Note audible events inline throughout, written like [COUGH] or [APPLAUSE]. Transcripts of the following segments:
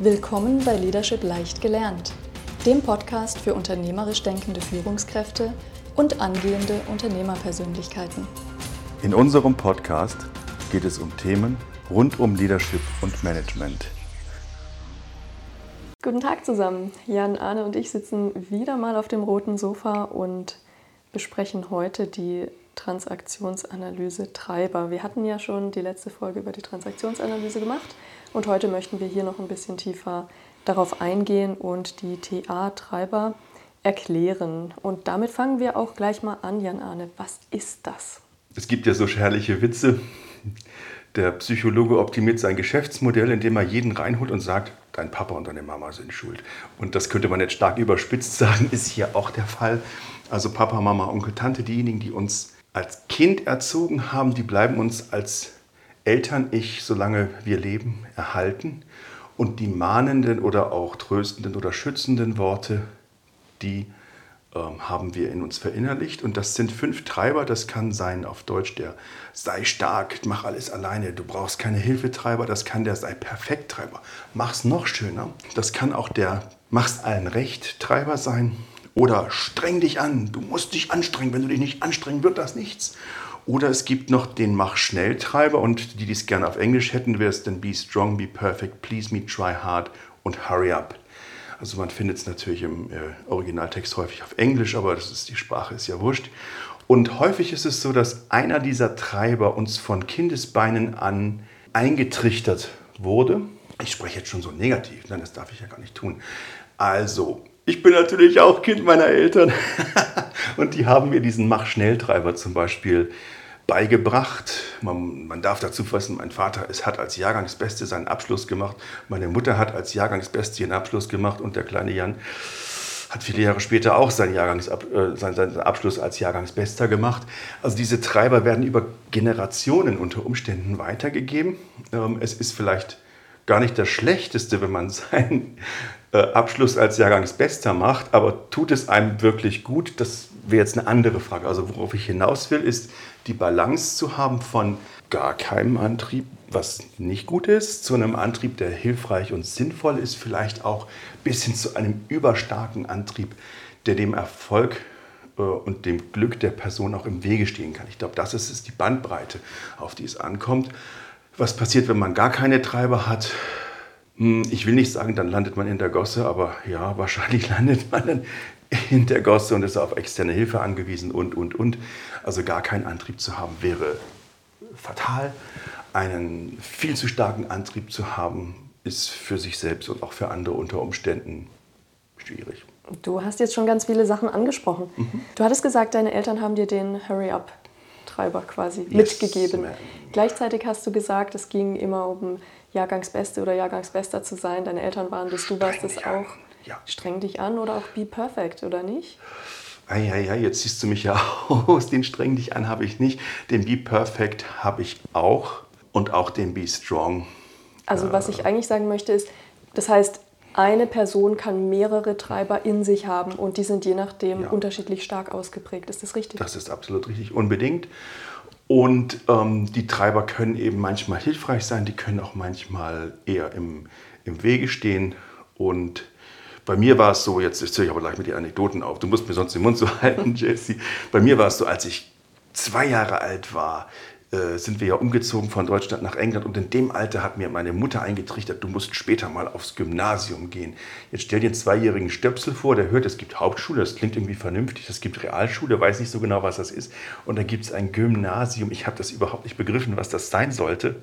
Willkommen bei Leadership leicht gelernt, dem Podcast für unternehmerisch denkende Führungskräfte und angehende Unternehmerpersönlichkeiten. In unserem Podcast geht es um Themen rund um Leadership und Management. Guten Tag zusammen. Jan, Arne und ich sitzen wieder mal auf dem roten Sofa und besprechen heute die Transaktionsanalyse Treiber. Wir hatten ja schon die letzte Folge über die Transaktionsanalyse gemacht und heute möchten wir hier noch ein bisschen tiefer darauf eingehen und die TA-Treiber erklären. Und damit fangen wir auch gleich mal an, Jan Arne. Was ist das? Es gibt ja so herrliche Witze. Der Psychologe optimiert sein Geschäftsmodell, indem er jeden reinholt und sagt, dein Papa und deine Mama sind schuld. Und das könnte man jetzt stark überspitzt sagen, ist hier auch der Fall. Also Papa, Mama, Onkel, Tante, diejenigen, die uns als Kind erzogen haben, die bleiben uns als Eltern-Ich, solange wir leben, erhalten. Und die mahnenden oder auch tröstenden oder schützenden Worte, die ähm, haben wir in uns verinnerlicht. Und das sind fünf Treiber. Das kann sein auf Deutsch der sei stark, mach alles alleine, du brauchst keine Hilfetreiber. Das kann der sei perfekt Treiber. Mach's noch schöner. Das kann auch der mach's allen recht Treiber sein. Oder streng dich an, du musst dich anstrengen. Wenn du dich nicht anstrengen, wird das nichts. Oder es gibt noch den Mach-Schnell-Treiber und die, die es gerne auf Englisch hätten, wäre es dann Be Strong, Be Perfect, Please Me, Try Hard und Hurry Up. Also man findet es natürlich im äh, Originaltext häufig auf Englisch, aber das ist, die Sprache ist ja wurscht. Und häufig ist es so, dass einer dieser Treiber uns von Kindesbeinen an eingetrichtert wurde. Ich spreche jetzt schon so negativ, nein, das darf ich ja gar nicht tun. Also, ich bin natürlich auch Kind meiner Eltern [LAUGHS] und die haben mir diesen Mach-Schnell-Treiber zum Beispiel beigebracht. Man, man, darf dazu fassen, mein Vater es hat als Jahrgangsbeste seinen Abschluss gemacht, meine Mutter hat als Jahrgangsbeste ihren Abschluss gemacht und der kleine Jan hat viele Jahre später auch seinen, Jahrgangsab, äh, seinen, seinen Abschluss als Jahrgangsbester gemacht. Also diese Treiber werden über Generationen unter Umständen weitergegeben. Ähm, es ist vielleicht gar nicht das Schlechteste, wenn man [LAUGHS] seinen äh, Abschluss als Jahrgangsbester macht, aber tut es einem wirklich gut? Das wäre jetzt eine andere Frage. Also worauf ich hinaus will, ist die Balance zu haben von gar keinem Antrieb, was nicht gut ist, zu einem Antrieb, der hilfreich und sinnvoll ist, vielleicht auch bis hin zu einem überstarken Antrieb, der dem Erfolg äh, und dem Glück der Person auch im Wege stehen kann. Ich glaube, das ist, ist die Bandbreite, auf die es ankommt. Was passiert, wenn man gar keine Treiber hat? Hm, ich will nicht sagen, dann landet man in der Gosse, aber ja, wahrscheinlich [LAUGHS] landet man dann in der Gosse und ist auf externe Hilfe angewiesen und, und, und. Also gar keinen Antrieb zu haben wäre fatal. Einen viel zu starken Antrieb zu haben, ist für sich selbst und auch für andere unter Umständen schwierig. Du hast jetzt schon ganz viele Sachen angesprochen. Mhm. Du hattest gesagt, deine Eltern haben dir den Hurry-Up-Treiber quasi yes, mitgegeben. Man. Gleichzeitig hast du gesagt, es ging immer um Jahrgangsbeste oder Jahrgangsbester zu sein. Deine Eltern waren das, du warst das auch. Ja. Streng dich an oder auch be perfect, oder nicht? Ja, ja, ja, jetzt siehst du mich ja [LAUGHS] aus. Den streng dich an habe ich nicht. Den be perfect habe ich auch. Und auch den be strong. Also, was ich eigentlich sagen möchte, ist, das heißt, eine Person kann mehrere Treiber in sich haben und die sind je nachdem ja. unterschiedlich stark ausgeprägt. Ist das richtig? Das ist absolut richtig, unbedingt. Und ähm, die Treiber können eben manchmal hilfreich sein, die können auch manchmal eher im, im Wege stehen. Und bei mir war es so, jetzt zähle ich aber gleich mit den Anekdoten auf, du musst mir sonst den Mund so [LAUGHS] halten, Jesse. Bei mir war es so, als ich zwei Jahre alt war, äh, sind wir ja umgezogen von Deutschland nach England und in dem Alter hat mir meine Mutter eingetrichtert, du musst später mal aufs Gymnasium gehen. Jetzt stell dir einen zweijährigen Stöpsel vor, der hört, es gibt Hauptschule, das klingt irgendwie vernünftig, es gibt Realschule, weiß nicht so genau, was das ist und dann gibt es ein Gymnasium. Ich habe das überhaupt nicht begriffen, was das sein sollte.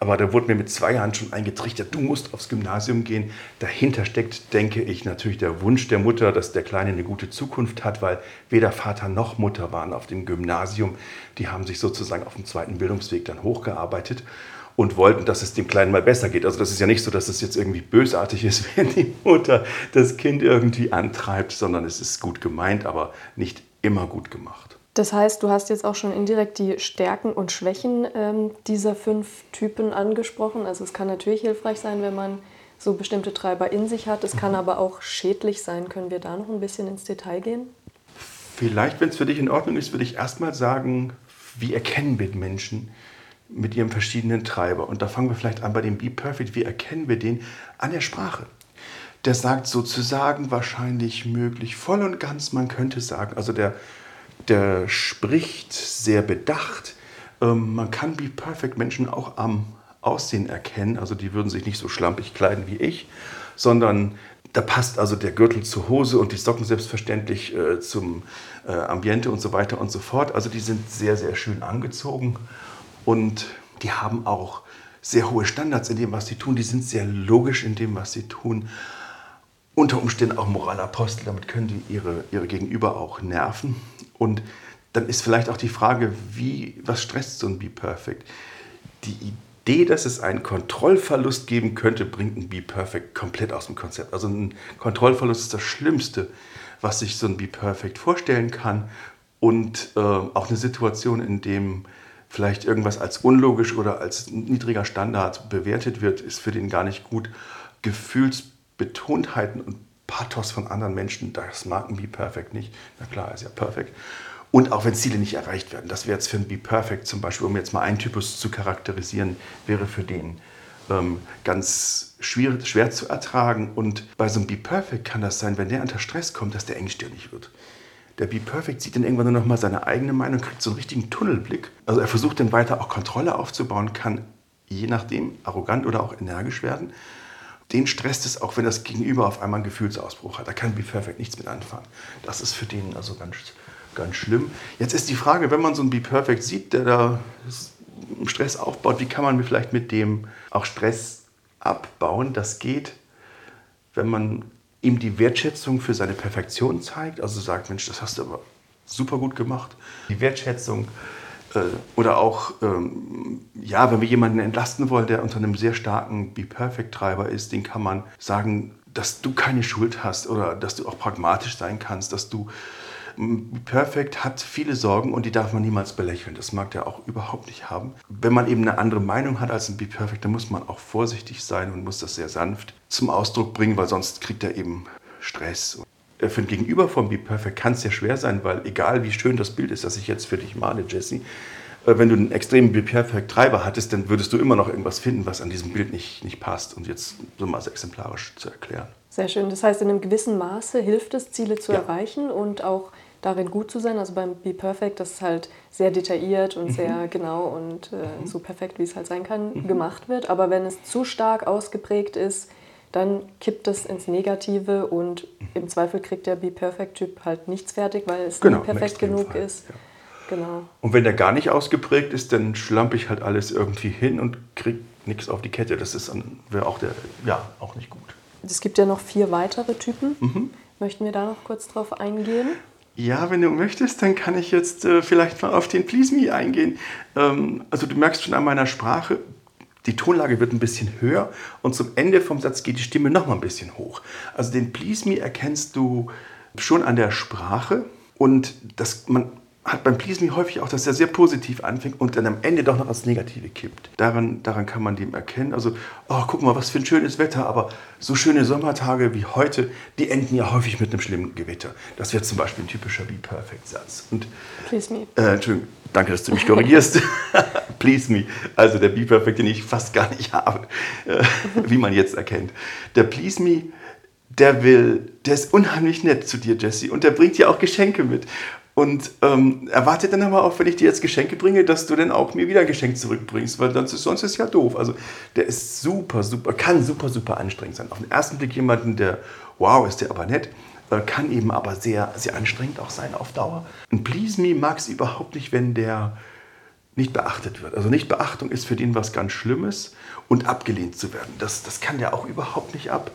Aber da wurde mir mit zwei Jahren schon eingetrichtert, du musst aufs Gymnasium gehen. Dahinter steckt, denke ich, natürlich der Wunsch der Mutter, dass der Kleine eine gute Zukunft hat, weil weder Vater noch Mutter waren auf dem Gymnasium. Die haben sich sozusagen auf dem zweiten Bildungsweg dann hochgearbeitet und wollten, dass es dem Kleinen mal besser geht. Also das ist ja nicht so, dass es jetzt irgendwie bösartig ist, [LAUGHS] wenn die Mutter das Kind irgendwie antreibt, sondern es ist gut gemeint, aber nicht immer gut gemacht. Das heißt, du hast jetzt auch schon indirekt die Stärken und Schwächen ähm, dieser fünf Typen angesprochen. Also es kann natürlich hilfreich sein, wenn man so bestimmte Treiber in sich hat. Es kann mhm. aber auch schädlich sein. Können wir da noch ein bisschen ins Detail gehen? Vielleicht, wenn es für dich in Ordnung ist, würde ich erstmal sagen, wie erkennen wir Menschen, mit ihrem verschiedenen Treiber. Und da fangen wir vielleicht an bei dem Be Perfect. Wie erkennen wir den? An der Sprache. Der sagt sozusagen wahrscheinlich möglich voll und ganz, man könnte sagen. Also der, der spricht sehr bedacht. Ähm, man kann Be Perfect Menschen auch am Aussehen erkennen. Also die würden sich nicht so schlampig kleiden wie ich, sondern da passt also der Gürtel zur Hose und die Socken selbstverständlich äh, zum äh, Ambiente und so weiter und so fort. Also die sind sehr, sehr schön angezogen und die haben auch sehr hohe Standards in dem, was sie tun. Die sind sehr logisch in dem, was sie tun. Unter Umständen auch Moralapostel, damit können die ihre, ihre Gegenüber auch nerven. Und dann ist vielleicht auch die Frage, wie, was stresst so ein Be Perfect? Die Idee, dass es einen Kontrollverlust geben könnte, bringt ein Be Perfect komplett aus dem Konzept. Also ein Kontrollverlust ist das Schlimmste, was sich so ein Be Perfect vorstellen kann. Und äh, auch eine Situation, in dem vielleicht irgendwas als unlogisch oder als niedriger Standard bewertet wird, ist für den gar nicht gut. Gefühlsbetontheiten und Pathos von anderen Menschen, das mag ein Be Perfect nicht. Na klar, ist ja perfekt. Und auch wenn Ziele nicht erreicht werden. Das wäre jetzt für ein Be Perfect zum Beispiel, um jetzt mal einen Typus zu charakterisieren, wäre für den ähm, ganz schwer, schwer zu ertragen. Und bei so einem Be Perfect kann das sein, wenn der unter Stress kommt, dass der engstirnig wird. Der Be Perfect sieht dann irgendwann nur noch mal seine eigene Meinung, kriegt so einen richtigen Tunnelblick. Also er versucht dann weiter auch Kontrolle aufzubauen, kann je nachdem arrogant oder auch energisch werden. Den stresst es auch, wenn das Gegenüber auf einmal einen Gefühlsausbruch hat. Da kann Be Perfect nichts mit anfangen. Das ist für den also ganz, ganz schlimm. Jetzt ist die Frage, wenn man so einen Be Perfect sieht, der da Stress aufbaut, wie kann man vielleicht mit dem auch Stress abbauen? Das geht, wenn man ihm die Wertschätzung für seine Perfektion zeigt, also sagt, Mensch, das hast du aber super gut gemacht. Die Wertschätzung oder auch, ähm, ja, wenn wir jemanden entlasten wollen, der unter einem sehr starken Be-Perfect-Treiber ist, den kann man sagen, dass du keine Schuld hast oder dass du auch pragmatisch sein kannst, dass du Perfect hat viele Sorgen und die darf man niemals belächeln. Das mag der auch überhaupt nicht haben. Wenn man eben eine andere Meinung hat als ein Be Perfect, dann muss man auch vorsichtig sein und muss das sehr sanft zum Ausdruck bringen, weil sonst kriegt er eben Stress. Äh, für ein Gegenüber von Be Perfect kann es sehr schwer sein, weil egal wie schön das Bild ist, das ich jetzt für dich male, Jesse, äh, wenn du einen extremen Be Perfect Treiber hattest, dann würdest du immer noch irgendwas finden, was an diesem Bild nicht, nicht passt. Und jetzt so mal exemplarisch zu erklären. Sehr schön. Das heißt, in einem gewissen Maße hilft es, Ziele zu ja. erreichen und auch darin gut zu sein. Also beim Be Perfect, das ist halt sehr detailliert und mhm. sehr genau und äh, mhm. so perfekt, wie es halt sein kann, mhm. gemacht wird. Aber wenn es zu stark ausgeprägt ist, dann kippt es ins Negative und im Zweifel kriegt der Be Perfect-Typ halt nichts fertig, weil es genau, nicht perfekt genug Fall, ist. Ja. Genau. Und wenn der gar nicht ausgeprägt ist, dann schlampe ich halt alles irgendwie hin und kriege nichts auf die Kette. Das ist wäre auch der, ja, auch nicht gut. Es gibt ja noch vier weitere Typen. Mhm. Möchten wir da noch kurz drauf eingehen? Ja, wenn du möchtest, dann kann ich jetzt äh, vielleicht mal auf den Please Me eingehen. Ähm, also du merkst schon an meiner Sprache, die Tonlage wird ein bisschen höher und zum Ende vom Satz geht die Stimme noch mal ein bisschen hoch. Also den Please Me erkennst du schon an der Sprache und das, man hat beim Please Me häufig auch, dass er sehr positiv anfängt und dann am Ende doch noch als Negative kippt. Daran, daran kann man dem erkennen. Also, oh, guck mal, was für ein schönes Wetter, aber so schöne Sommertage wie heute, die enden ja häufig mit einem schlimmen Gewitter. Das wäre zum Beispiel ein typischer Be Perfect-Satz. Und, Please Me. Äh, Entschuldigung, danke, dass du mich korrigierst. [LAUGHS] Please Me. Also der Be Perfect, den ich fast gar nicht habe, äh, wie man jetzt erkennt. Der Please Me der will, der ist unheimlich nett zu dir, Jesse, und der bringt dir auch Geschenke mit. Und ähm, erwartet dann aber auch, wenn ich dir jetzt Geschenke bringe, dass du dann auch mir wieder ein Geschenk zurückbringst, weil sonst ist, sonst ist ja doof. Also der ist super, super, kann super, super anstrengend sein. Auf den ersten Blick jemanden, der, wow, ist der aber nett, äh, kann eben aber sehr, sehr anstrengend auch sein auf Dauer. Und Please Me mag es überhaupt nicht, wenn der nicht beachtet wird. Also nicht Beachtung ist für den was ganz Schlimmes und abgelehnt zu werden. Das, das kann der auch überhaupt nicht ab.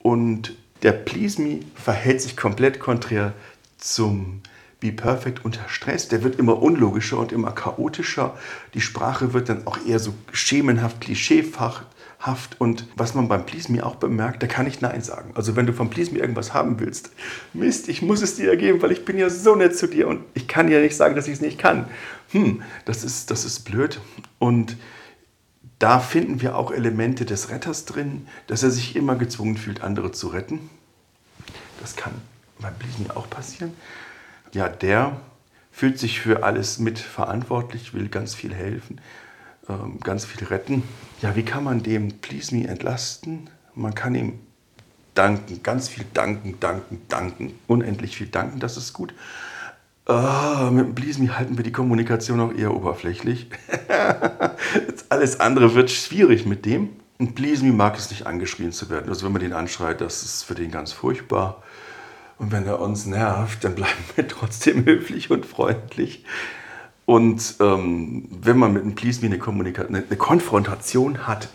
Und der Please Me verhält sich komplett konträr zum Be Perfect unter Stress, der wird immer unlogischer und immer chaotischer. Die Sprache wird dann auch eher so schemenhaft, klischeehaft. Und was man beim Please Me auch bemerkt, da kann ich Nein sagen. Also wenn du vom Please Me irgendwas haben willst, Mist, ich muss es dir ergeben, weil ich bin ja so nett zu dir und ich kann ja nicht sagen, dass ich es nicht kann. Hm, das ist, das ist blöd. Und da finden wir auch Elemente des Retters drin, dass er sich immer gezwungen fühlt, andere zu retten. Das kann beim Please Me auch passieren ja, der fühlt sich für alles mit verantwortlich, will ganz viel helfen. ähm, ganz viel retten. Ja, wie kann man dem Please Me entlasten? Man kann ihm danken, ganz viel danken, danken, danken, unendlich viel danken, das ist gut. Oh, mit dem Please Me halten wir die Kommunikation auch eher oberflächlich. [LAUGHS] Alles andere wird schwierig mit dem. Und Please Me mag es nicht angeschrien zu werden. Also wenn man den anschreit, das ist für den ganz furchtbar. Und wenn er uns nervt, dann bleiben wir trotzdem [LAUGHS] höflich und freundlich. Und ähm, wenn man mit einem Please Me eine, Kommunikation, eine Konfrontation hat,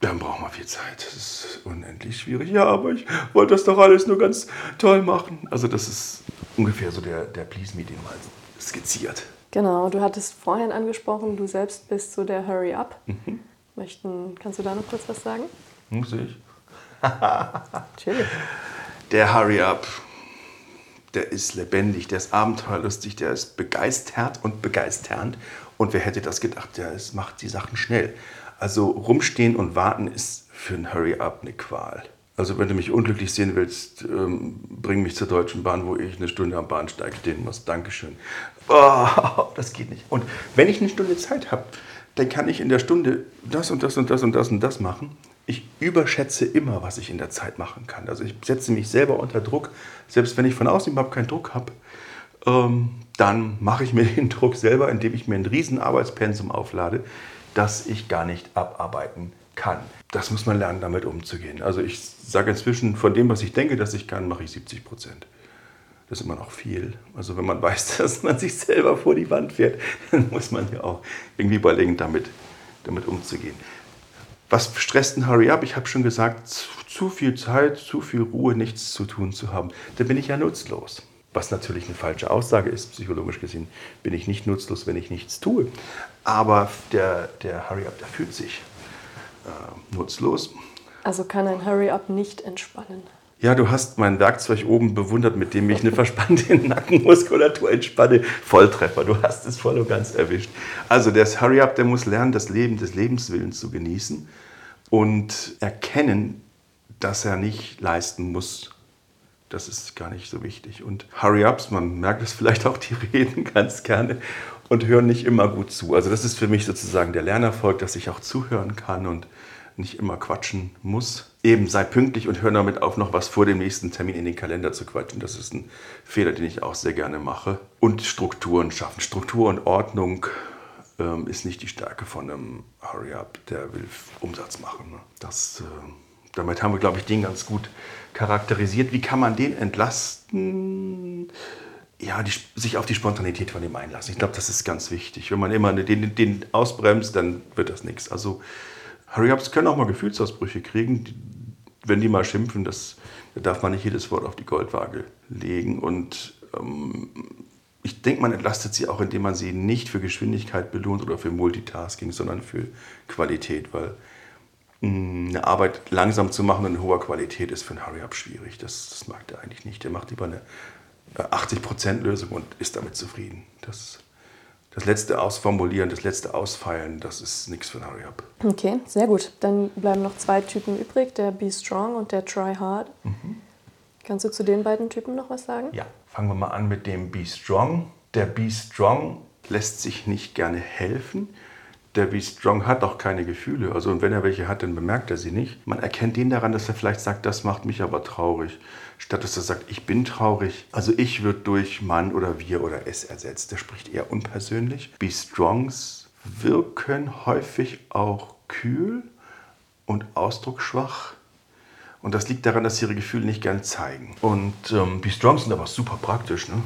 dann braucht man viel Zeit. Das ist unendlich schwierig. Ja, aber ich wollte das doch alles nur ganz toll machen. Also das ist ungefähr so der, der Please Me, den man skizziert. Genau, du hattest vorhin angesprochen, du selbst bist so der Hurry Up. Mhm. Möchten, kannst du da noch kurz was sagen? Muss ich. [LAUGHS] Natürlich. Der Hurry Up der ist lebendig, der ist abenteuerlustig, der ist begeistert und begeisternd. Und wer hätte das gedacht? Der ist, macht die Sachen schnell. Also rumstehen und warten ist für ein Hurry-Up eine Qual. Also wenn du mich unglücklich sehen willst, ähm, bring mich zur Deutschen Bahn, wo ich eine Stunde am Bahnsteig stehen muss. Dankeschön. Oh, das geht nicht. Und wenn ich eine Stunde Zeit habe, dann kann ich in der Stunde das und das und das und das und das machen ich überschätze immer, was ich in der Zeit machen kann. Also ich setze mich selber unter Druck, selbst wenn ich von außen überhaupt keinen Druck habe, ähm, dann mache ich mir [LAUGHS] den Druck selber, indem ich mir ein riesen Arbeitspensum auflade, das ich gar nicht abarbeiten kann. Das muss man lernen, damit umzugehen. Also ich sage inzwischen, von dem, was ich denke, dass ich kann, mache ich 70 Prozent. Das ist immer noch viel. Also wenn man [LAUGHS] weiß, dass man sich selber vor die Wand fährt, [LAUGHS] dann muss man ja auch irgendwie überlegen, damit, damit umzugehen. Was stresst ein Hurry Up? Ich habe schon gesagt, zu viel Zeit, zu viel Ruhe, nichts zu tun zu haben. Da bin ich ja nutzlos. Was natürlich eine falsche Aussage ist, psychologisch gesehen, bin ich nicht nutzlos, wenn ich nichts tue. Aber der, der Hurry Up, der fühlt sich äh, nutzlos. Also kann ein Hurry Up nicht entspannen. Ja, du hast mein Werkzeug oben bewundert, mit dem ich eine verspannte [LAUGHS] Nackenmuskulatur entspanne. Volltreffer, du hast es voll und ganz erwischt. Also der Hurry Up, der muss lernen, das Leben des Lebenswillens zu genießen und erkennen, dass er nicht leisten muss. Das ist gar nicht so wichtig. Und Hurry-Ups, man merkt es vielleicht auch, die [LAUGHS] reden ganz gerne und hören nicht immer gut zu. Also das ist für mich sozusagen der Lernerfolg, dass ich auch zuhören kann und nicht immer quatschen muss. Eben sei pünktlich und hör damit auf, noch was vor dem nächsten Termin in den Kalender zu quatschen. Das ist ein Fehler, den ich auch sehr gerne mache. Und Strukturen schaffen. Struktur und Ordnung ähm, ist nicht die Stärke von einem Hurry-Up, der will Umsatz machen. Ne? Das, äh, damit haben wir, glaube ich, den ganz gut charakterisiert. Wie kann man den entlasten? ja, die, sich auf die Spontanität von dem einlassen. Ich glaube, das ist ganz wichtig. Wenn man immer den, den ausbremst, dann wird das nichts. Also Hurry-Ups können auch mal Gefühlsausbrüche kriegen, die, wenn die mal schimpfen. Das, da darf man nicht jedes Wort auf die Goldwaage legen. Und ähm, ich denke, man entlastet sie auch, indem man sie nicht für Geschwindigkeit belohnt oder für Multitasking, sondern für Qualität, weil mm, eine Arbeit langsam zu machen und in hoher Qualität ist für einen Hurry-Up schwierig. Das, das, mag der eigentlich nicht. Der macht lieber eine 80%-Lösung und ist damit zufrieden. Das das letzte Ausformulieren, das letzte Ausfeilen, das ist nichts für ein Hurry-Up. Okay, sehr gut. Dann bleiben noch zwei Typen übrig, der Be Strong und der Try Hard. Mhm. Kannst du zu den beiden Typen noch was sagen? Ja, fangen wir mal an mit dem Be Strong. Der Be Strong lässt sich nicht gerne helfen. Der Be Strong hat auch keine Gefühle. Also und wenn er welche hat, dann bemerkt er sie nicht. Man erkennt den daran, dass er vielleicht sagt, das macht mich aber traurig statt dass er sagt, ich bin traurig. Also ich wird durch Mann oder wir oder es ersetzt. Der spricht eher unpersönlich. Be Strongs wirken häufig auch kühl und ausdrucksschwach. Und das liegt daran, dass sie ihre Gefühle nicht gern zeigen. Und ähm, Be Strongs sind aber super praktisch. Ne?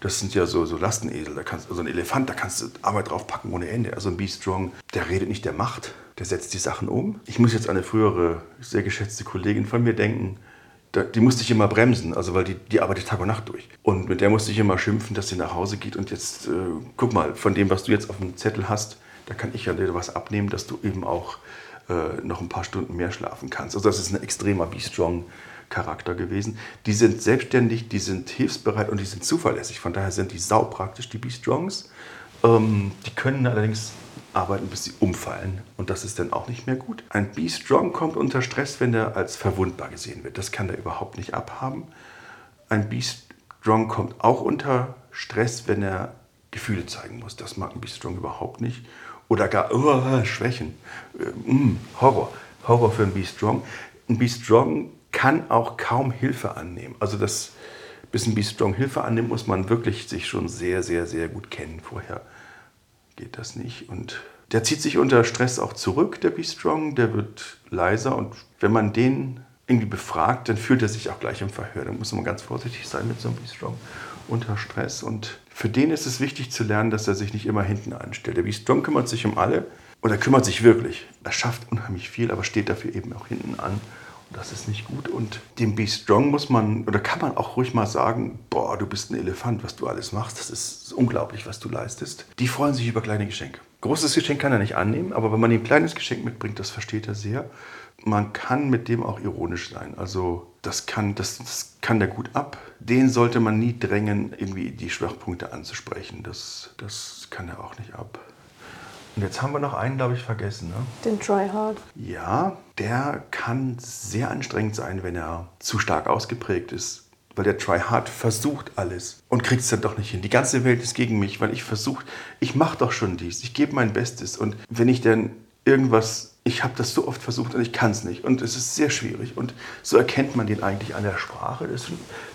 Das sind ja so, so Lastenesel, da kannst, also ein Elefant, da kannst du Arbeit drauf packen ohne Ende. Also ein Be Strong, der redet nicht, der macht, der setzt die Sachen um. Ich muss jetzt an eine frühere, sehr geschätzte Kollegin von mir denken, die musste ich immer bremsen, also weil die, die arbeitet Tag und Nacht durch. Und mit der musste ich immer schimpfen, dass sie nach Hause geht und jetzt, äh, guck mal, von dem, was du jetzt auf dem Zettel hast, da kann ich ja dir was abnehmen, dass du eben auch äh, noch ein paar Stunden mehr schlafen kannst. Also das ist ein extremer Be-Strong. Charakter gewesen. Die sind selbstständig, die sind hilfsbereit und die sind zuverlässig. Von daher sind die saupraktisch, die Be-Strongs. Ähm, die können allerdings arbeiten, bis sie umfallen. Und das ist dann auch nicht mehr gut. Ein Be Strong kommt unter Stress, wenn er als verwundbar gesehen wird. Das kann er überhaupt nicht abhaben. Ein Be Strong kommt auch unter Stress, wenn er Gefühle zeigen muss. Das mag ein Be Strong überhaupt nicht. oder gar oh, Schwächen. Äh, mm, Horror. Horror für ein Be Strong. Ein Be Strong kann auch kaum Hilfe annehmen. Also das bis ein Be Strong Hilfe annimmt, muss man wirklich sich schon sehr, sehr, sehr gut kennen. Vorher geht das nicht. Und der zieht sich unter Stress auch zurück, der Be Strong. Der wird leiser. Und wenn man den irgendwie befragt, dann fühlt er sich auch gleich im Verhör. Da muss man ganz vorsichtig sein mit so einem Be Strong unter Stress. Und für den ist es wichtig zu lernen, dass er sich nicht immer hinten anstellt. Der Be Strong kümmert sich um alle und er kümmert sich wirklich. Er schafft unheimlich viel, aber steht dafür eben auch hinten an. Das ist nicht gut. Und dem Be Strong muss man, oder kann man auch ruhig mal sagen, boah, du bist ein Elefant, was du alles machst. Das ist unglaublich, was du leistest. Die freuen sich über kleine Geschenke. Großes Geschenk kann er nicht annehmen, aber wenn man ihm ein kleines Geschenk mitbringt, das versteht er sehr. Man kann mit dem auch ironisch sein. Also das kann, das, das kann der gut ab. Den sollte man nie drängen, irgendwie die Schwachpunkte anzusprechen. Das, das kann er auch nicht ab. Und jetzt haben wir noch einen, glaube ich, vergessen. Ne? Den Try Hard. Ja, der kann sehr anstrengend sein, wenn er zu stark ausgeprägt ist. Weil der Try Hard versucht alles und kriegt es dann doch nicht hin. Die ganze Welt ist gegen mich, weil ich versuche, ich mache doch schon dies, ich gebe mein Bestes. Und wenn ich dann irgendwas, ich habe das so oft versucht und ich kann es nicht. Und es ist sehr schwierig. Und so erkennt man den eigentlich an der Sprache. Das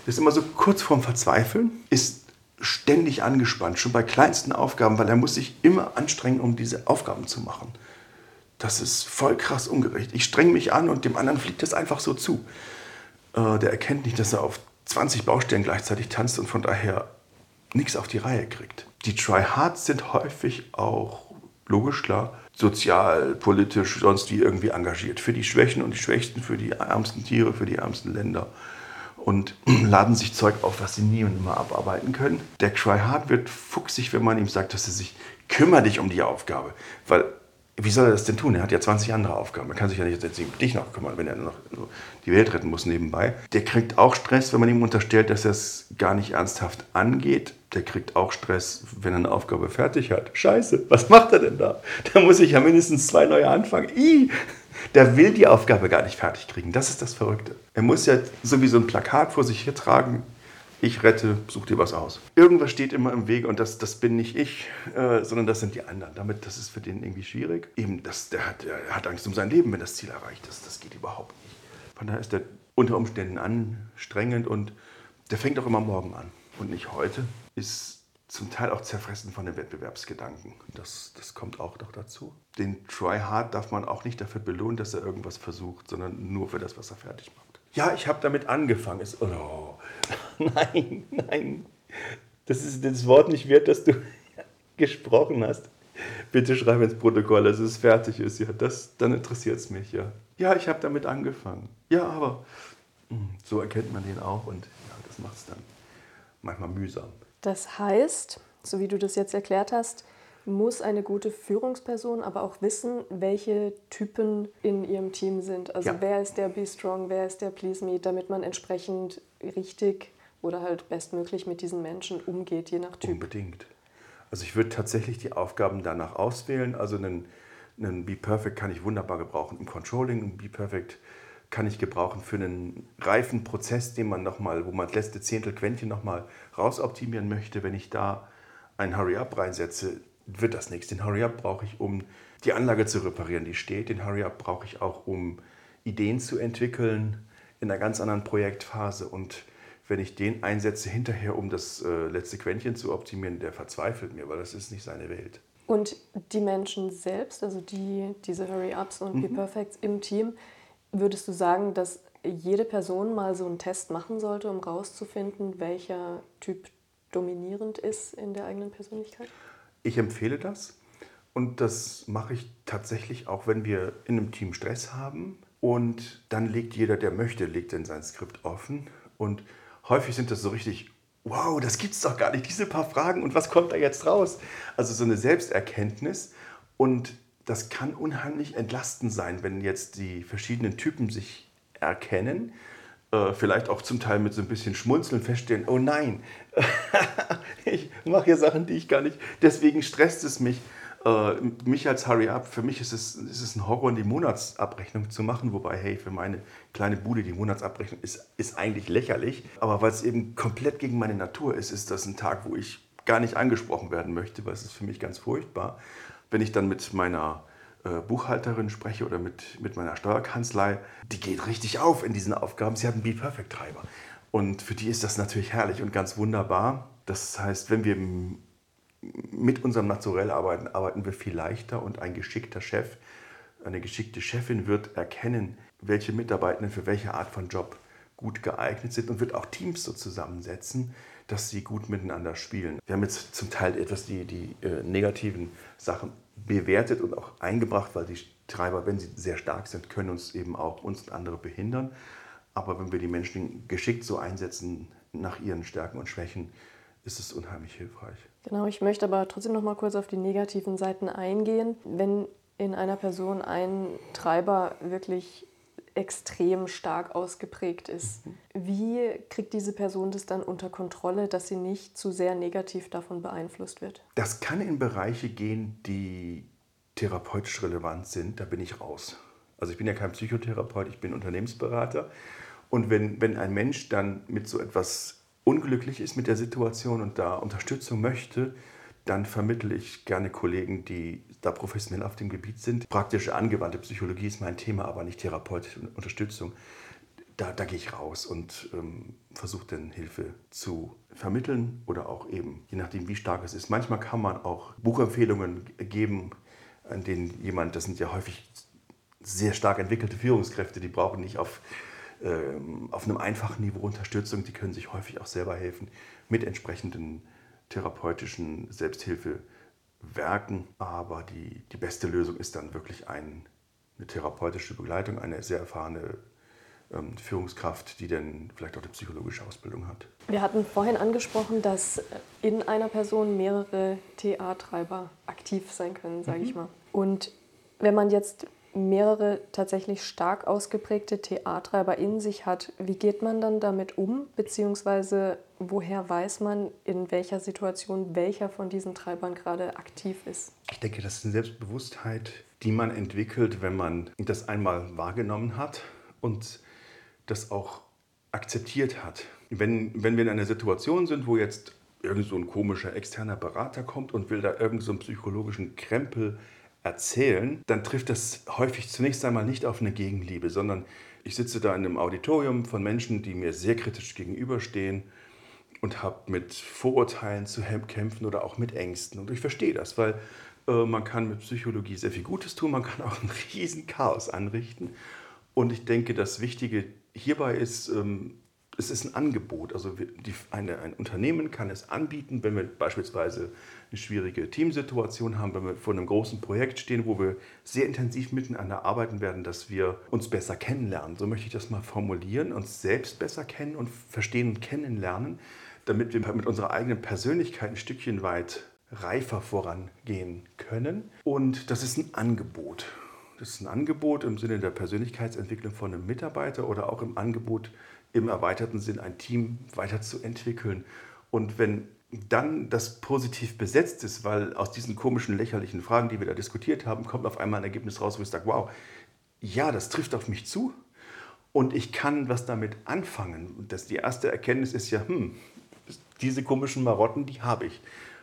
ist immer so kurz vorm Verzweifeln, ist ständig angespannt, schon bei kleinsten Aufgaben, weil er muss sich immer anstrengen, um diese Aufgaben zu machen. Das ist voll krass ungerecht. Ich streng mich an und dem anderen fliegt das einfach so zu. Äh, der erkennt nicht, dass er auf 20 Baustellen gleichzeitig tanzt und von daher nichts auf die Reihe kriegt. Die Tryhards sind häufig auch, logisch klar, sozial, politisch, sonst wie irgendwie engagiert. Für die Schwächen und die Schwächsten, für die ärmsten Tiere, für die ärmsten Länder und [CLEARS THROAT] laden sich Zeug auf, was sie nie und immer abarbeiten können. Der Tryhard wird fuchsig, wenn man ihm sagt, dass er sich kümmere dich um die Aufgabe. Weil, wie soll er das denn tun? Er hat ja 20 andere Aufgaben. Er kann sich ja nicht jetzt um dich noch kümmern, wenn er noch die Welt retten muss nebenbei. Der kriegt auch Stress, wenn man ihm unterstellt, dass er es gar nicht ernsthaft angeht. Der kriegt auch Stress, wenn er eine Aufgabe fertig hat. Scheiße, was macht er denn da? Da muss ich ja mindestens zwei neue anfangen. Ih! Der will die Aufgabe gar nicht fertig kriegen. Das ist das Verrückte. Er muss ja so wie so ein Plakat vor sich hier tragen. Ich rette, such dir was aus. Irgendwas steht immer im Weg und das, das bin nicht ich, äh, sondern das sind die anderen. Damit, das ist für den irgendwie schwierig. Eben, das, der, hat, der hat Angst um sein Leben, wenn das Ziel erreicht ist. Das geht überhaupt nicht. Von daher ist der unter Umständen anstrengend und der fängt auch immer morgen an und nicht heute. Ist zum Teil auch zerfressen von den Wettbewerbsgedanken. Das, das kommt auch noch dazu. Den Try-Hard darf man auch nicht dafür belohnen, dass er irgendwas versucht, sondern nur für das, was er fertig macht. Ja, ich habe damit angefangen. Ist, oh, [LAUGHS] nein, nein. Das ist das Wort nicht wert, dass du [LAUGHS] gesprochen hast. Bitte schreib ins Protokoll, dass es fertig ist. Ja, das, dann interessiert es mich, ja. Ja, ich habe damit angefangen. Ja, aber hm, so erkennt man den auch und ja, das macht es dann manchmal mühsam. Das heißt, so wie du das jetzt erklärt hast, muss eine gute Führungsperson aber auch wissen, welche Typen in ihrem Team sind. Also ja. wer ist der Be Strong, wer ist der Please Me, damit man entsprechend richtig oder halt bestmöglich mit diesen Menschen umgeht, je nach Typ. Unbedingt. Also ich würde tatsächlich die Aufgaben danach auswählen. Also einen, einen Be Perfect kann ich wunderbar gebrauchen im Controlling, ein Be Perfect kann ich gebrauchen für einen reifen Prozess, den man noch mal, wo man das letzte Zehntel Quäntchen nochmal rausoptimieren möchte. Wenn ich da ein Hurry-Up reinsetze, wird das nichts. Den Hurry-Up brauche ich, um die Anlage zu reparieren, die steht. Den Hurry-Up brauche ich auch, um Ideen zu entwickeln in einer ganz anderen Projektphase. Und wenn ich den einsetze hinterher, um das äh, letzte Quäntchen zu optimieren, der verzweifelt mir, weil das ist nicht seine Welt. Und die Menschen selbst, also die, diese Hurry-Ups und mhm. Be Perfects im Team, Würdest du sagen, dass jede Person mal so einen Test machen sollte, um herauszufinden, welcher Typ dominierend ist in der eigenen Persönlichkeit? Ich empfehle das. Und das mache ich tatsächlich auch, wenn wir in einem Team Stress haben. Und dann legt jeder, der möchte, legt dann sein Skript offen. Und häufig sind das so richtig, wow, das gibt's doch gar nicht, diese paar Fragen und was kommt da jetzt raus? Also so eine Selbsterkenntnis. Und das kann unheimlich entlastend sein, wenn jetzt die verschiedenen Typen sich erkennen, äh, vielleicht auch zum Teil mit so ein bisschen Schmunzeln feststellen, oh nein, [LAUGHS] ich mache hier Sachen, die ich gar nicht, deswegen stresst es mich. Äh, mich als Hurry Up, für mich ist es, ist es ein Horror, die Monatsabrechnung zu machen, wobei, hey, für meine kleine Bude die Monatsabrechnung ist, ist eigentlich lächerlich, aber weil es eben komplett gegen meine Natur ist, ist das ein Tag, wo ich gar nicht angesprochen werden möchte, weil es ist für mich ganz furchtbar wenn ich dann mit meiner äh, Buchhalterin spreche oder mit, mit meiner Steuerkanzlei, die geht richtig auf in diesen Aufgaben. Sie hat einen Be-Perfect-Treiber. Und für die ist das natürlich herrlich und ganz wunderbar. Das heißt, wenn wir mit unserem Naturell arbeiten, arbeiten wir viel leichter und ein geschickter Chef, eine geschickte Chefin wird erkennen, welche Mitarbeitenden für welche Art von Job gut geeignet sind und wird auch Teams so zusammensetzen, dass sie gut miteinander spielen. Wir haben jetzt zum Teil etwas die, die äh, negativen Sachen bewertet und auch eingebracht, weil die Treiber, wenn sie sehr stark sind, können uns eben auch uns und andere behindern. Aber wenn wir die Menschen geschickt so einsetzen nach ihren Stärken und Schwächen, ist es unheimlich hilfreich. Genau, ich möchte aber trotzdem noch mal kurz auf die negativen Seiten eingehen. Wenn in einer Person ein Treiber wirklich extrem stark ausgeprägt ist. Mhm. Wie kriegt diese Person das dann unter Kontrolle, dass sie nicht zu sehr negativ davon beeinflusst wird? Das kann in Bereiche gehen, die therapeutisch relevant sind. Da bin ich raus. Also ich bin ja kein Psychotherapeut, ich bin Unternehmensberater. Und wenn, wenn ein Mensch dann mit so etwas unglücklich ist mit der Situation und da Unterstützung möchte, dann vermittle ich gerne Kollegen, die da professionell auf dem Gebiet sind. Praktische angewandte Psychologie ist mein Thema, aber nicht therapeutische Unterstützung. Da, da gehe ich raus und ähm, versuche dann Hilfe zu vermitteln oder auch eben, je nachdem wie stark es ist. Manchmal kann man auch Buchempfehlungen geben, an denen jemand, das sind ja häufig sehr stark entwickelte Führungskräfte, die brauchen nicht auf, ähm, auf einem einfachen Niveau Unterstützung, die können sich häufig auch selber helfen mit entsprechenden therapeutischen Selbsthilfewerken. Aber die, die beste Lösung ist dann wirklich ein, eine therapeutische Begleitung, eine sehr erfahrene ähm, Führungskraft, die dann vielleicht auch eine psychologische Ausbildung hat. Wir hatten vorhin angesprochen, dass in einer Person mehrere TA-Treiber aktiv sein können, sage mhm. ich mal. Und wenn man jetzt mehrere tatsächlich stark ausgeprägte TA-Treiber in sich hat, wie geht man dann damit um? Beziehungsweise woher weiß man, in welcher Situation welcher von diesen Treibern gerade aktiv ist? Ich denke, das ist eine Selbstbewusstheit, die man entwickelt, wenn man das einmal wahrgenommen hat und das auch akzeptiert hat. Wenn, wenn wir in einer Situation sind, wo jetzt irgend so ein komischer externer Berater kommt und will da irgendeinen so psychologischen Krempel erzählen, dann trifft das häufig zunächst einmal nicht auf eine Gegenliebe, sondern ich sitze da in einem Auditorium von Menschen, die mir sehr kritisch gegenüberstehen und habe mit Vorurteilen zu kämpfen oder auch mit Ängsten. Und ich verstehe das, weil äh, man kann mit Psychologie sehr viel Gutes tun, man kann auch ein riesen Chaos anrichten. Und ich denke, das Wichtige hierbei ist, ähm, es ist ein Angebot. Also die, eine, ein Unternehmen kann es anbieten, wenn wir beispielsweise eine schwierige Teamsituation haben, wenn wir vor einem großen Projekt stehen, wo wir sehr intensiv miteinander arbeiten werden, dass wir uns besser kennenlernen. So möchte ich das mal formulieren, uns selbst besser kennen und verstehen und kennenlernen, damit wir mit unserer eigenen Persönlichkeit ein Stückchen weit reifer vorangehen können. Und das ist ein Angebot. Das ist ein Angebot im Sinne der Persönlichkeitsentwicklung von einem Mitarbeiter oder auch im Angebot im erweiterten Sinn ein Team weiterzuentwickeln. Und wenn dann das positiv besetzt ist, weil aus diesen komischen, lächerlichen Fragen, die wir da diskutiert haben, kommt auf einmal ein Ergebnis raus, wo ich sage, wow, ja, das trifft auf mich zu und ich kann was damit anfangen. Und das, die erste Erkenntnis ist ja, hm, diese komischen Marotten, die habe ich.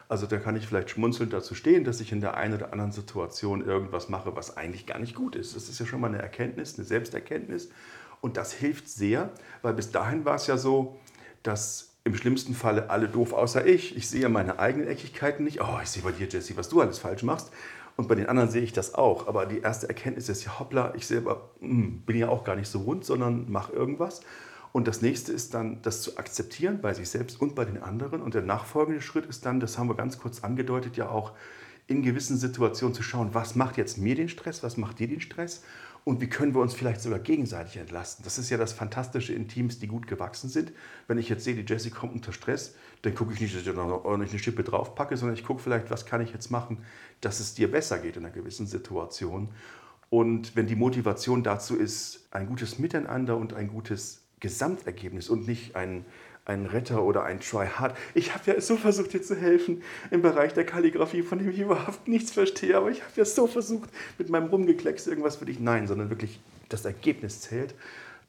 Also da kann ich vielleicht schmunzelnd dazu stehen, dass ich in der einen oder anderen Situation irgendwas mache, was eigentlich gar nicht gut ist. Das ist ja schon mal eine Erkenntnis, eine Selbsterkenntnis. Und das hilft sehr, weil bis dahin war es ja so, dass im schlimmsten Falle alle doof außer ich. Ich sehe meine eigenen Eckigkeiten nicht. Oh, ich sehe bei dir, Jesse, was du alles falsch machst. Und bei den anderen sehe ich das auch. Aber die erste Erkenntnis ist ja, hoppla, ich selber mh, hm, bin ja auch gar nicht so rund, sondern mache irgendwas. Und das nächste ist dann, das zu akzeptieren bei sich selbst und bei den anderen. Und der nachfolgende Schritt ist dann, das haben wir ganz kurz angedeutet, ja auch in gewissen Situationen zu schauen, was macht jetzt mir den Stress, was macht dir den Stress und wie können wir uns vielleicht sogar gegenseitig entlasten. Das ist ja das Fantastische in Teams, die gut gewachsen sind. Wenn ich jetzt sehe, die Jessie kommt unter Stress, dann gucke ich nicht, dass ich noch ordentlich eine Schippe draufpacke, sondern ich gucke vielleicht, was kann ich jetzt machen, dass es dir besser geht in einer gewissen Situation. Und wenn die Motivation dazu ist, ein gutes Miteinander und ein gutes Gesamtergebnis und nicht ein ein Retter oder ein Try-Hard. Ich habe ja so versucht, dir zu helfen im Bereich der Kalligrafie, von dem ich überhaupt nichts verstehe, aber ich habe ja so versucht, mit meinem Rumgekleckse irgendwas für dich. Nein, sondern wirklich das Ergebnis zählt.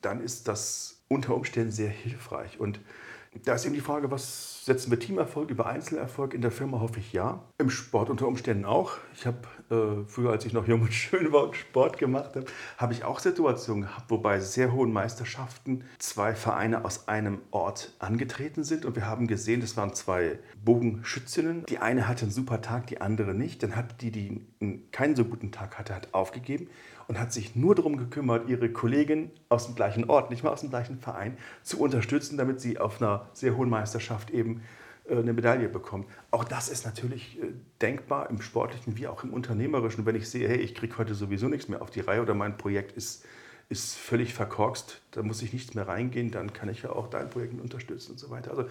Dann ist das unter Umständen sehr hilfreich. Und Da ist eben die Frage, was setzen wir Teamerfolg über Einzelerfolg? In der Firma hoffe ich ja. Im Sport unter Umständen auch. Ich habe äh, früher, als ich noch jung und [LAUGHS] schön war und Sport gemacht habe, habe ich auch Situationen gehabt, wo bei sehr hohen Meisterschaften zwei Vereine aus einem Ort angetreten sind. Und wir haben gesehen, das waren zwei Bogenschützinnen. Die eine hatte einen super Tag, die andere nicht. Dann hat die, die keinen so guten Tag hatte, hat aufgegeben und hat sich nur darum gekümmert, ihre Kollegin aus dem gleichen Ort, nicht mal aus dem gleichen Verein, zu unterstützen, damit sie auf einer sehr hohen Meisterschaft eben äh, eine Medaille bekommt. Auch das ist natürlich äh, denkbar im sportlichen wie auch im unternehmerischen. Wenn ich sehe, hey, ich kriege heute sowieso nichts mehr auf die Reihe oder mein Projekt ist, ist völlig verkorkst, da muss ich nichts mehr reingehen, dann kann ich ja auch dein Projekt unterstützen und so weiter. Also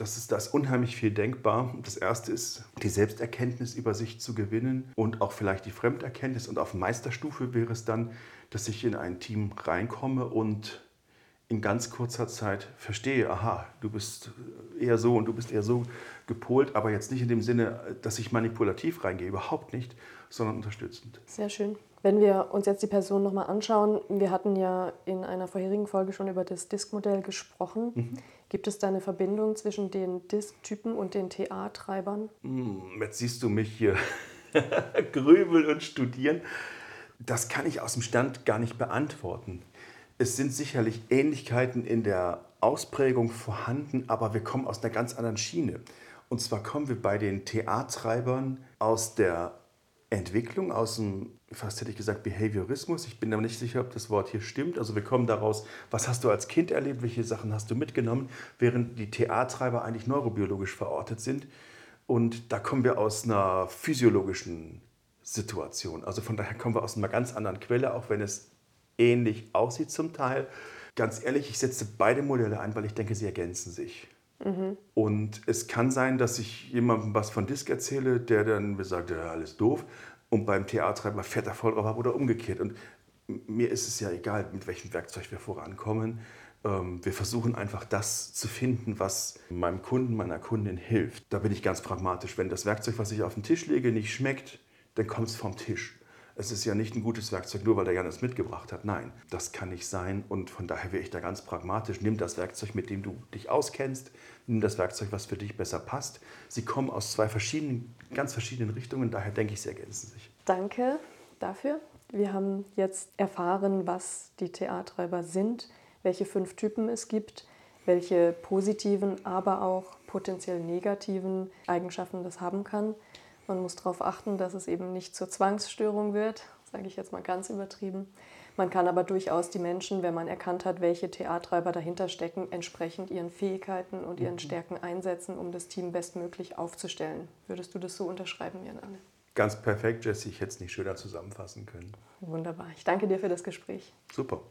das ist, da ist unheimlich viel denkbar. Das erste ist, die Selbsterkenntnis über sich zu gewinnen und auch vielleicht die Fremderkenntnis. Und auf Meisterstufe wäre es dann, dass ich in ein Team reinkomme und in ganz kurzer Zeit verstehe, aha, du bist eher so und du bist eher so gepolt, aber jetzt nicht in dem Sinne, dass ich manipulativ reingehe, überhaupt nicht, sondern unterstützend. Sehr schön. Wenn wir uns jetzt die Person nochmal anschauen, wir hatten ja in einer vorherigen Folge schon über das Disk-Modell gesprochen. Mhm. Gibt es da eine Verbindung zwischen den Disk-Typen und den TA-Treibern? Hm, jetzt siehst du mich hier [LAUGHS] grübeln und studieren. Das kann ich aus dem Stand gar nicht beantworten. Es sind sicherlich Ähnlichkeiten in der Ausprägung vorhanden, aber wir kommen aus einer ganz anderen Schiene. Und zwar kommen wir bei den TA-Treibern aus der Entwicklung, aus dem, fast hätte ich gesagt, Behaviorismus. Ich bin aber nicht sicher, ob das Wort hier stimmt. Also wir kommen daraus, was hast du als Kind erlebt, welche Sachen hast du mitgenommen, während die TA-Treiber eigentlich neurobiologisch verortet sind. Und da kommen wir aus einer physiologischen Situation. Also von daher kommen wir aus einer ganz anderen Quelle, auch wenn es ähnlich aussieht zum Teil. Ganz ehrlich, ich setze beide Modelle ein, weil ich denke, sie ergänzen sich. Mhm. Und es kann sein, dass ich jemandem was von Disk erzähle, der dann mir sagt, ja, alles doof. Und beim Theatertreiber fährt er voll drauf ab oder umgekehrt. Und mir ist es ja egal, mit welchem Werkzeug wir vorankommen. Ähm, wir versuchen einfach das zu finden, was meinem Kunden, meiner Kundin hilft. Da bin ich ganz pragmatisch. Wenn das Werkzeug, was ich auf den Tisch lege, nicht schmeckt, dann kommt es vom Tisch es ist ja nicht ein gutes Werkzeug, nur weil der Jan es mitgebracht hat. Nein, das kann nicht sein. Und von daher wäre ich da ganz pragmatisch. Nimm das Werkzeug, mit dem du dich auskennst. Nimm das Werkzeug, was für dich besser passt. Sie kommen aus zwei verschiedenen, ganz verschiedenen Richtungen. Daher denke ich, sie ergänzen sich. Danke dafür. Wir haben jetzt erfahren, was die Theatreiber sind, welche fünf Typen es gibt, welche positiven, aber auch potenziell negativen Eigenschaften das haben kann. Man muss darauf achten, dass es eben nicht zur Zwangsstörung wird, sage ich jetzt mal ganz übertrieben. Man kann aber durchaus die Menschen, wenn man erkannt hat, welche TA-Treiber dahinter stecken, entsprechend ihren Fähigkeiten und ihren mhm. Stärken einsetzen, um das Team bestmöglich aufzustellen. Würdest du das so unterschreiben, Jan Anne? Ganz perfekt, Jesse. Ich hätte es nicht schöner zusammenfassen können. Wunderbar. Ich danke dir für das Gespräch. Super.